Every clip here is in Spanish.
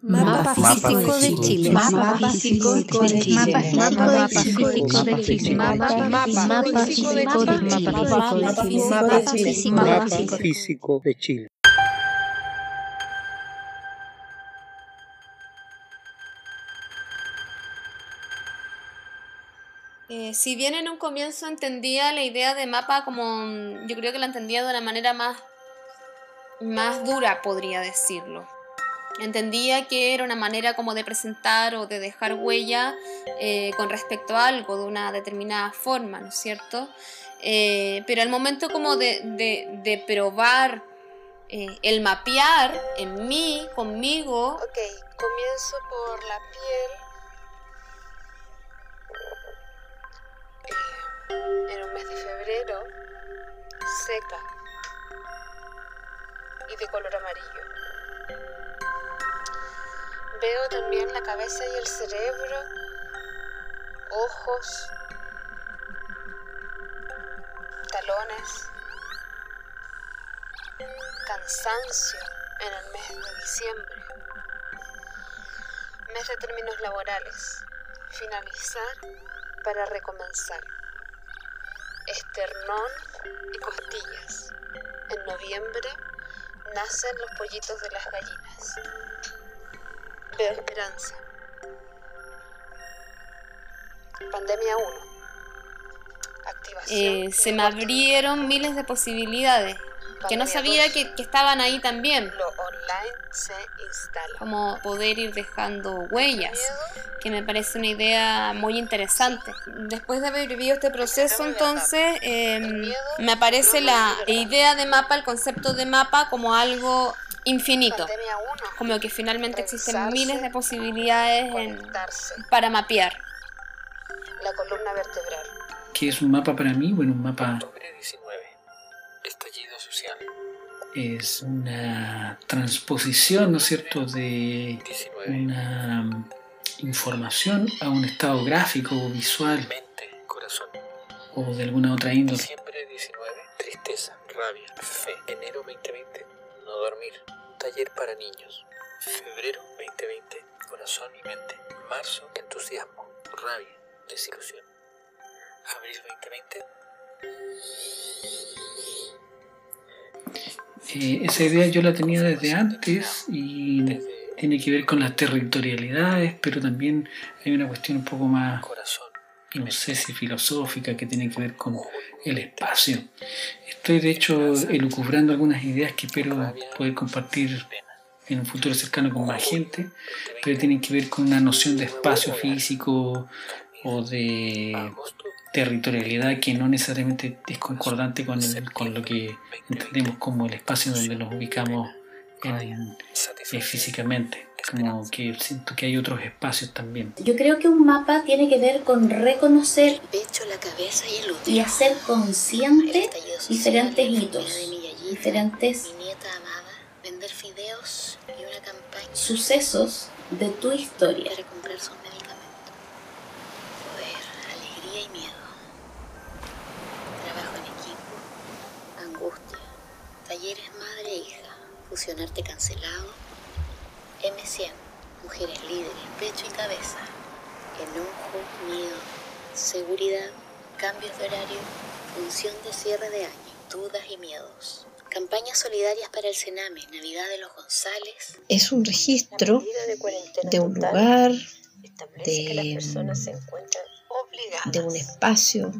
Mapa físico de Chile. Mapa físico de Chile. Mapa físico de Chile. Mapa físico de Chile. Mapa físico de Chile. Eh, si bien en un comienzo entendía la idea de mapa como yo creo que la entendía de una manera más más dura podría decirlo entendía que era una manera como de presentar o de dejar huella eh, con respecto a algo de una determinada forma, ¿no es cierto? Eh, pero al momento como de, de, probar eh, el mapear en mí, conmigo... Ok, comienzo por la piel. en un mes de febrero, seca y de color amarillo. Veo también la cabeza y el cerebro, ojos, talones, cansancio en el mes de diciembre, mes de términos laborales, finalizar para recomenzar, esternón y costillas. En noviembre nacen los pollitos de las gallinas. Veo esperanza. Pandemia 1. Activación. Eh, se me abrieron miles de posibilidades que no sabía que, estaban ahí también. Lo online se instala. Como poder ir dejando huellas, que me parece una idea muy interesante. Después de haber vivido este proceso, entonces em, me aparece la idea de mapa, el concepto de mapa como algo infinito. Como que finalmente existen miles de posibilidades para mapear. La columna vertebral. ¿Qué es un mapa para mí? Bueno, un mapa... Estallido social. Es una transposición, ¿no es cierto?, de una información a un estado gráfico o visual. Mente, corazón. O de alguna otra índole. Diciembre 19, tristeza, rabia, fe. Enero 2020, no dormir taller para niños. Febrero 2020, corazón y mente. Marzo, entusiasmo, rabia, desilusión. Abril 2020. Eh, esa idea yo la tenía desde antes y tiene que ver con las territorialidades, pero también hay una cuestión un poco más, no sé si filosófica, que tiene que ver con el espacio. Estoy de hecho elucubrando algunas ideas que espero poder compartir en un futuro cercano con más gente, pero tienen que ver con una noción de espacio físico o de territorialidad que no necesariamente es concordante con, con lo que entendemos como el espacio donde nos ubicamos eh, físicamente como que siento que hay otros espacios también. Yo creo que un mapa tiene que ver con reconocer pecho, la cabeza y, el y hacer consciente diferentes hitos, diferentes mi nieta amada, vender fideos y una campaña sucesos de tu historia. Para comprar sus medicamentos. Poder, alegría y miedo. Trabajo en equipo, angustia, talleres madre e hija, fusionarte cancelado M100, mujeres líderes, pecho y cabeza, enojo, miedo, seguridad, cambios de horario, función de cierre de año, dudas y miedos. Campañas solidarias para el Sename, Navidad de los González. Es un registro de, un lugar, de, de un espacio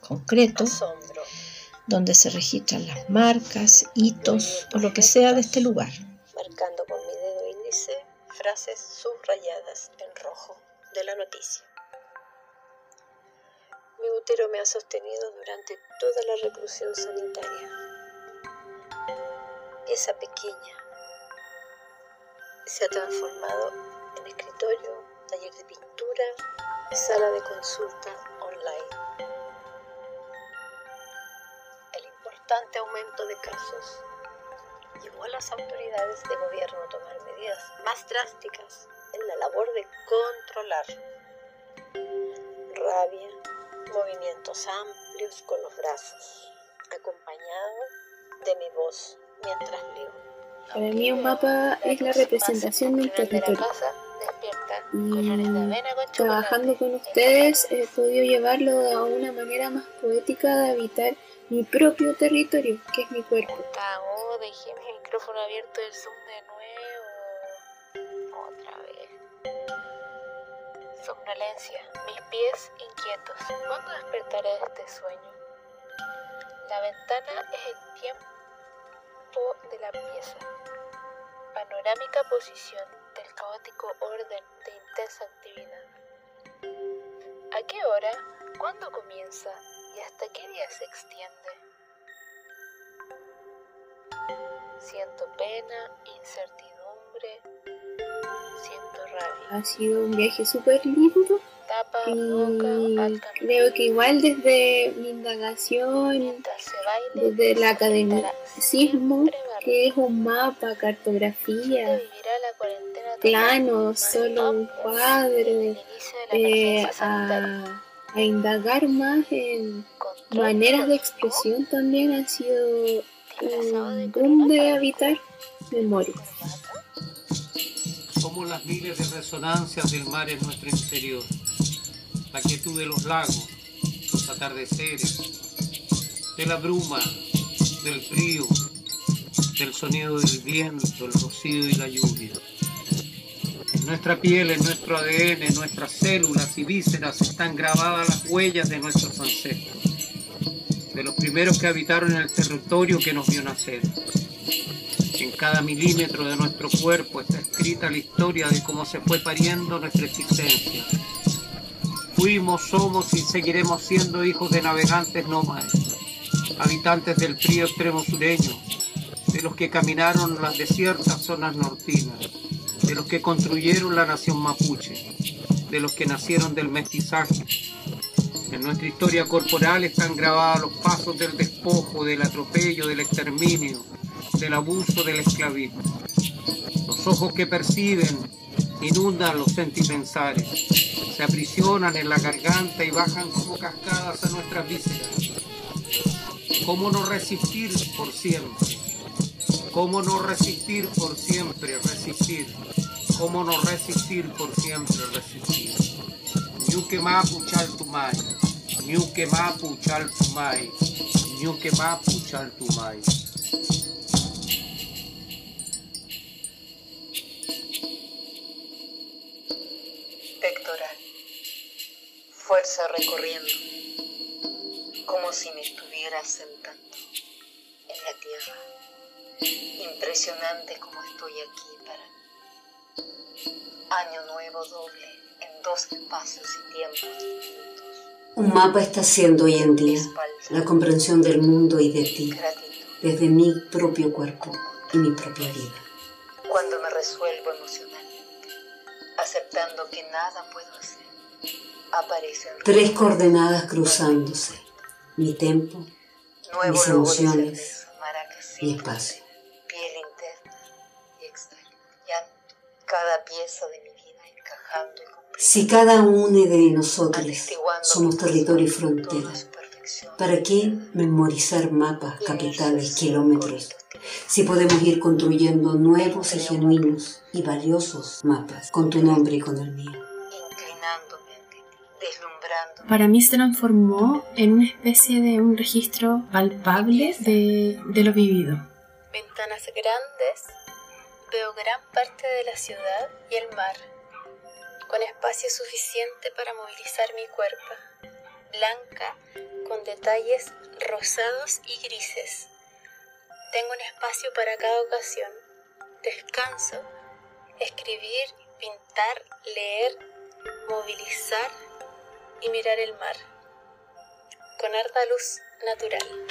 concreto donde se registran las marcas, hitos o lo que sea de este lugar. Marcando frases subrayadas en rojo de la noticia. Mi útero me ha sostenido durante toda la reclusión sanitaria. Esa pequeña se ha transformado en escritorio, taller de pintura sala de consulta online. El importante aumento de casos llevó a las autoridades de gobierno a tomar medidas más drásticas en la labor de controlar rabia, movimientos amplios con los brazos, acompañado de mi voz mientras leo. Para mí un mapa es la representación del territorio. Y trabajando con ustedes he podido llevarlo a una manera más poética de habitar mi propio territorio, que es mi cuerpo. Micrófono abierto del Zoom de nuevo. Otra vez. Somnolencia, mis pies inquietos. ¿Cuándo despertaré de este sueño? La ventana es el tiempo de la pieza. Panorámica posición del caótico orden de intensa actividad. ¿A qué hora? ¿Cuándo comienza? ¿Y hasta qué día se extiende? Siento pena, incertidumbre, siento rabia. Ha sido un viaje súper lindo. Tapa, Y boca, creo que igual desde mi indagación, baile, desde el academicismo, que es un mapa, ¿Dónde cartografía, vivirá la cuarentena total? plano, solo un cuadro, eh, a, a indagar más en Control maneras de expresión también ha sido disfrazado de un boom de corona, habitar memoria. Somos las miles de resonancias del mar en nuestro interior, la quietud de los lagos, los atardeceres, de la bruma, del frío, del sonido del viento, el rocío y la lluvia. En nuestra piel, en nuestro ADN, en nuestras células y vísceras están grabadas las huellas de nuestros ancestros, de los primeros que habitaron el territorio que nos vio nacer. En cada milímetro de nuestro cuerpo está escrita la historia de cómo se fue pariendo nuestra existencia. Fuimos, somos y seguiremos siendo hijos de navegantes nómades, habitantes del frío extremo sureño, de los que caminaron las desiertas zonas nortinas, de los que construyeron la nación mapuche, de los que nacieron del mestizaje. En nuestra historia corporal están grabados los pasos del despojo, del atropello, del exterminio, del abuso, del esclavismo. Los ojos que perciben inundan los sentipensares, se aprisionan en la garganta y bajan como cascadas a nuestras vísceras. ¿Cómo no resistir por siempre? ¿Cómo no resistir por siempre? Resistir. ¿Cómo no resistir por siempre? Resistir. Ñuque mapu chaltumay. Ñuque mapu chaltumay. Ñuque mapu chaltumay. Pectoral. Fuerza recorriendo. Como si me estuviera sentando en la tierra. Impresionante como estoy aquí para mí. Año nuevo doble en dos espacios y tiempos distintos. Un mapa está siendo hoy en día la comprensión del mundo y de ti, desde mi propio cuerpo y mi propia vida. Cuando me resuelvo emocionalmente, aceptando que nada puedo hacer, aparecen Tres coordenadas cruzándose, mi nuevo mis emociones, mi espacio. piel interna y externa, llanto, cada pieza de mi vida encajando y Si cada uno de nosotros somos territorio y frontera. ¿para qué memorizar mapas, capitales, kilómetros? Si podemos ir construyendo nuevos y genuinos y valiosos mapas con tu nombre y con el mío. inclinándome ante ti, deslumbrando Para mí se transformó en una especie de un registro palpable de, de lo vivido. Ventanas grandes, veo gran parte de la ciudad y el mar, con espacio suficiente para movilizar mi cuerpo, blanca, con detalles rosados y grises. Tengo un espacio para cada ocasión. Descanso, escribir, pintar, leer, movilizar y mirar el mar, con harta luz natural.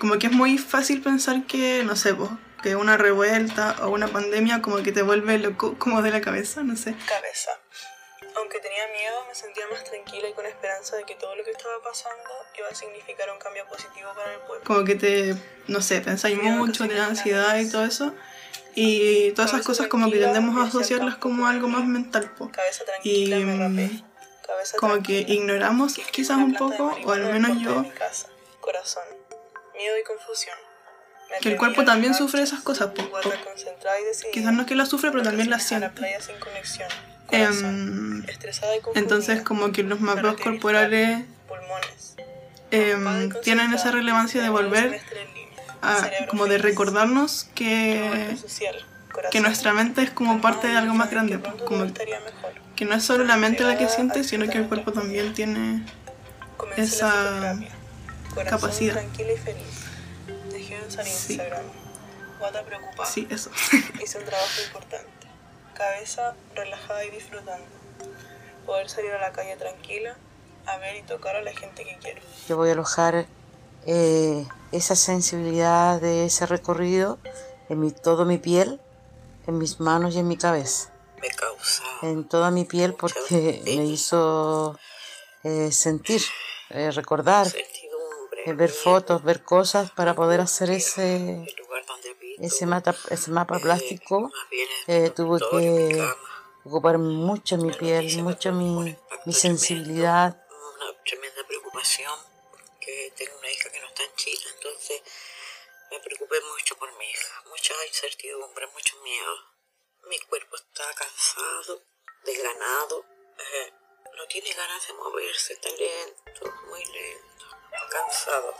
Como que es muy fácil pensar que, no sé, po, que una revuelta o una pandemia como que te vuelve loco como de la cabeza, no sé. cabeza. Aunque tenía miedo, me sentía más tranquila y con esperanza de que todo lo que estaba pasando iba a significar un cambio positivo para el pueblo. Como que te, no sé, pensáis mucho, te da ansiedad y todo eso. Y todas esas cosas como que tendemos a asociarlas como algo más mental, po. Cabeza Y tranquila, me rapé. mm, Cabeza como que tranquila. ignoramos quizás un poco, o al menos yo, mi casa. Corazón. Miedo y confusión. Que el cuerpo también sufre esas cosas. Quizás no es que las sufre, pero también las siente. Em, entonces como que los mapas corporales em, tienen esa relevancia de volver a, como de recordarnos que, que nuestra mente es como parte de algo más grande, como que no es solo la mente la que siente, sino que el cuerpo también tiene esa capacidad. Sí. Sí, eso. Hice un trabajo importante. Cabeza relajada y disfrutando. Poder salir a la calle tranquila, a ver y tocar a la gente que quiero. Yo voy a alojar eh, esa sensibilidad de ese recorrido en mi, todo mi piel, en mis manos y en mi cabeza. Me causa En toda mi piel porque me hizo eh, sentir, eh, recordar, ver fotos, ver cosas para poder hacer ese, ese, mata, ese mapa plástico. Eh, tuve que ocupar mucho mi piel, mucho mi, mi sensibilidad. una tremenda preocupación porque tengo una hija que no está en Chile, entonces me preocupé mucho por mi hija, mucha incertidumbre, mucho miedo. Mi cuerpo está cansado, desganado, eh, no tiene ganas de moverse, está lento, muy lento, cansado.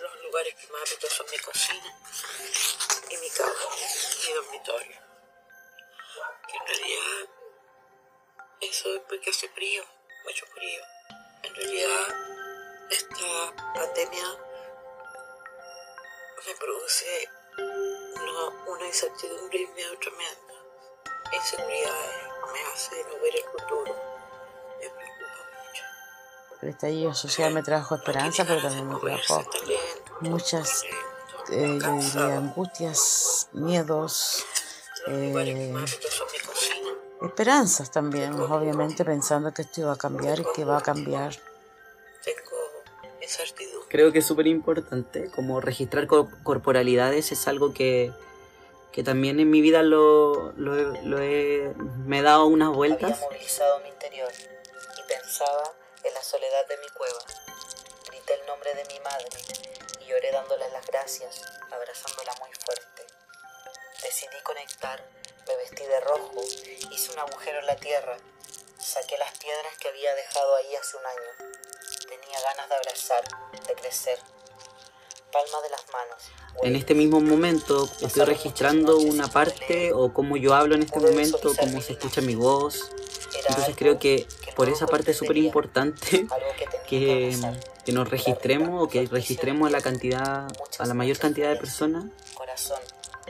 Los lugares que más habito son mi cocina y mi cama, mi dormitorio. Que en realidad eso es porque hace frío, mucho frío. En realidad esta pandemia me produce una, una incertidumbre y un miedo tremendo. Inseguridades me hace no ver el futuro. El estallido social me trajo esperanza, pero también me trajo muchas, eh, yo diría, angustias, miedos, eh, esperanzas también, obviamente pensando que esto iba a cambiar y que va a cambiar. Creo que es súper importante, como registrar co- corporalidades es algo que, que también en mi vida lo, lo he- lo he- me he dado unas vueltas. Había movilizado mi interior y pensaba soledad de mi cueva. Grité el nombre de mi madre y lloré dándole las gracias, abrazándola muy fuerte. Decidí conectar, me vestí de rojo, hice un agujero en la tierra, saqué las piedras que había dejado ahí hace un año. Tenía ganas de abrazar, de crecer. Palma de las manos. En este mismo momento estoy registrando una parte o cómo yo hablo en este momento, cómo se escucha mi voz. Entonces creo que por esa parte es súper importante que, que nos registremos o que registremos a la cantidad, a la mayor cantidad de personas corazón,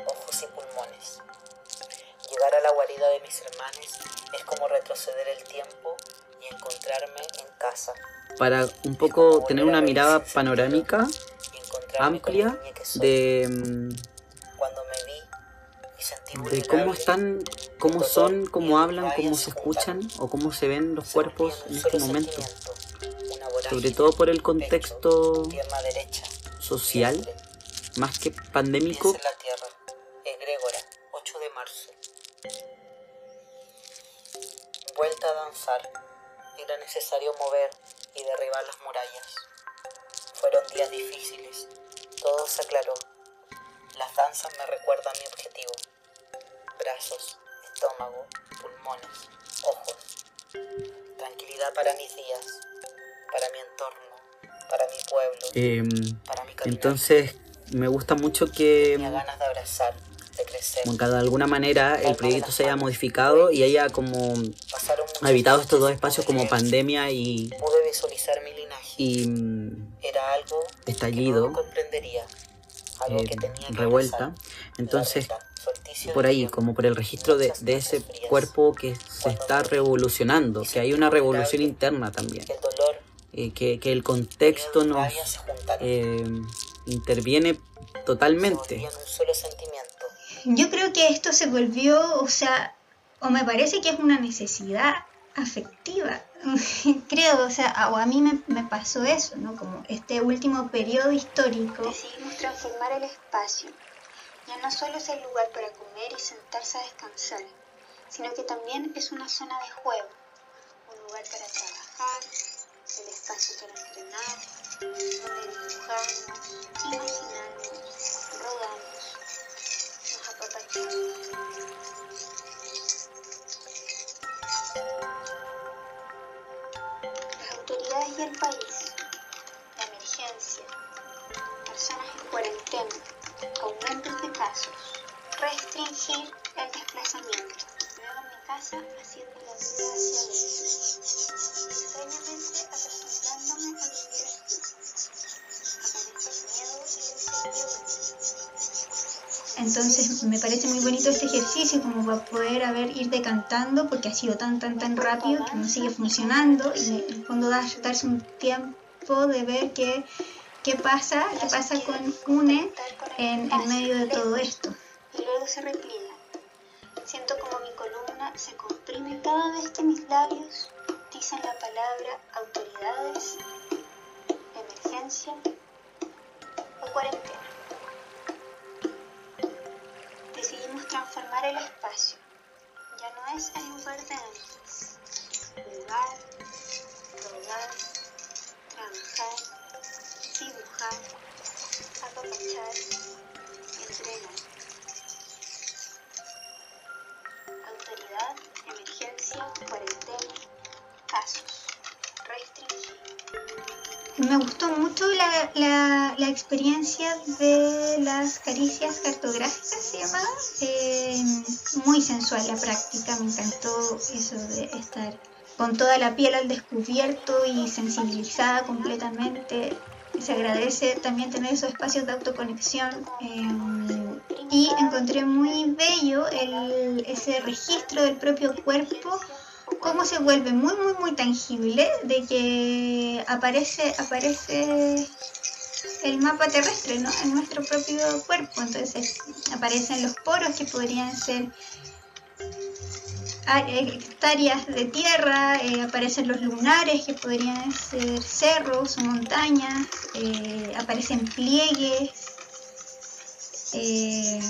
ojos y pulmones. Llegar a la guarida de mis hermanos es como retroceder el tiempo y encontrarme en casa. para un poco tener una mirada panorámica amplia de, mm, de cómo están, cómo son, cómo hablan, cómo se escuchan o cómo se ven los cuerpos en este momento. Sobre todo por el contexto social, más que pandémico, pies en la tierra. Egrégora, 8 de marzo. Vuelta a danzar. Era necesario mover y derribar las murallas. Fueron días difíciles. Todo se aclaró. Las danzas me recuerdan mi objetivo. Brazos, estómago, pulmones, ojos. Tranquilidad para mis días, para mi entorno, para mi pueblo. em, entonces me gusta mucho que Tenía ganas de abrazar, de crecer. como que de alguna manera el proyecto se haya modificado y haya como habitado estos dos espacios como pandemia y, Pude visualizar mi linaje. y mm, Era algo estallido, comprendería. Algo eh, que tenía que revuelta. Entonces, por ahí, como por el registro de, de ese cuerpo que se está revolucionando, que hay una revolución interna también, eh, que, que el contexto nos eh, interviene totalmente. un solo sentimiento. Yo creo que esto se volvió, o sea, o me parece que es una necesidad afectiva. creo, o sea, o a mí me, me pasó eso, ¿no? Como este último periodo histórico. Decidimos transformar el espacio. Ya no solo es el lugar para comer y sentarse a descansar, sino que también es una zona de juego, un lugar para trabajar, el espacio para entrenar, donde dibujamos, imaginamos, rodamos, nos apapachamos. Y el país, la emergencia, personas en cuarentena, aumentos de casos, restringir el desplazamiento. Luego mi casa haciendo la vida hacia adentro. Extrañamente acostumbrándome a vivir. Entonces me parece muy bonito este ejercicio como para poder haber ir decantando porque ha sido tan tan tan rápido que no sigue funcionando y en el fondo da- darse un tiempo de ver qué, qué pasa, qué pasa con UNE en, medio de todo esto. y luego se repliega. Siento como mi columna se comprime cada vez que mis labios dicen la palabra autoridades, emergencia o cuarentena. Decidimos transformar el espacio. Ya no es el lugar de antes. Jugar, rodar, trabajar, dibujar, apapachar, entrenar. Autoridad, emergencia, cuarentena, casos, restringido. Me gustó mucho la, la, la experiencia de las caricias cartográficas, se llamaba. Eh, muy sensual la práctica, me encantó eso de estar con toda la piel al descubierto y sensibilizada completamente. Se agradece también tener esos espacios de autoconexión. eh, y encontré muy bello el, ese registro del propio cuerpo cómo se vuelve muy muy muy tangible de que aparece aparece el mapa terrestre ¿no? en nuestro propio cuerpo entonces aparecen los poros que podrían ser hectáreas de tierra eh, aparecen los lunares que podrían ser cerros o montañas eh, aparecen pliegues eh,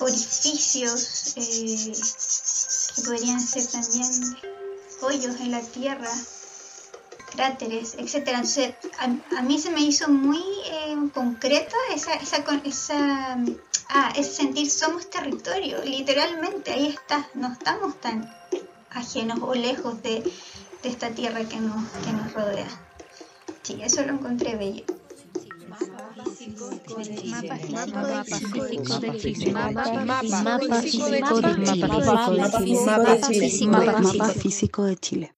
orificios eh, que podrían ser también hoyos en la tierra, cráteres, etc. Entonces, a, a mí se me hizo muy eh, concreta esa, esa, esa, ah, ese sentir somos territorio, literalmente, ahí está, no estamos tan ajenos o lejos de, esta tierra que nos, que nos rodea. Sí, eso lo encontré bello. Mapa físico de Chile. Mapa físico de Chile.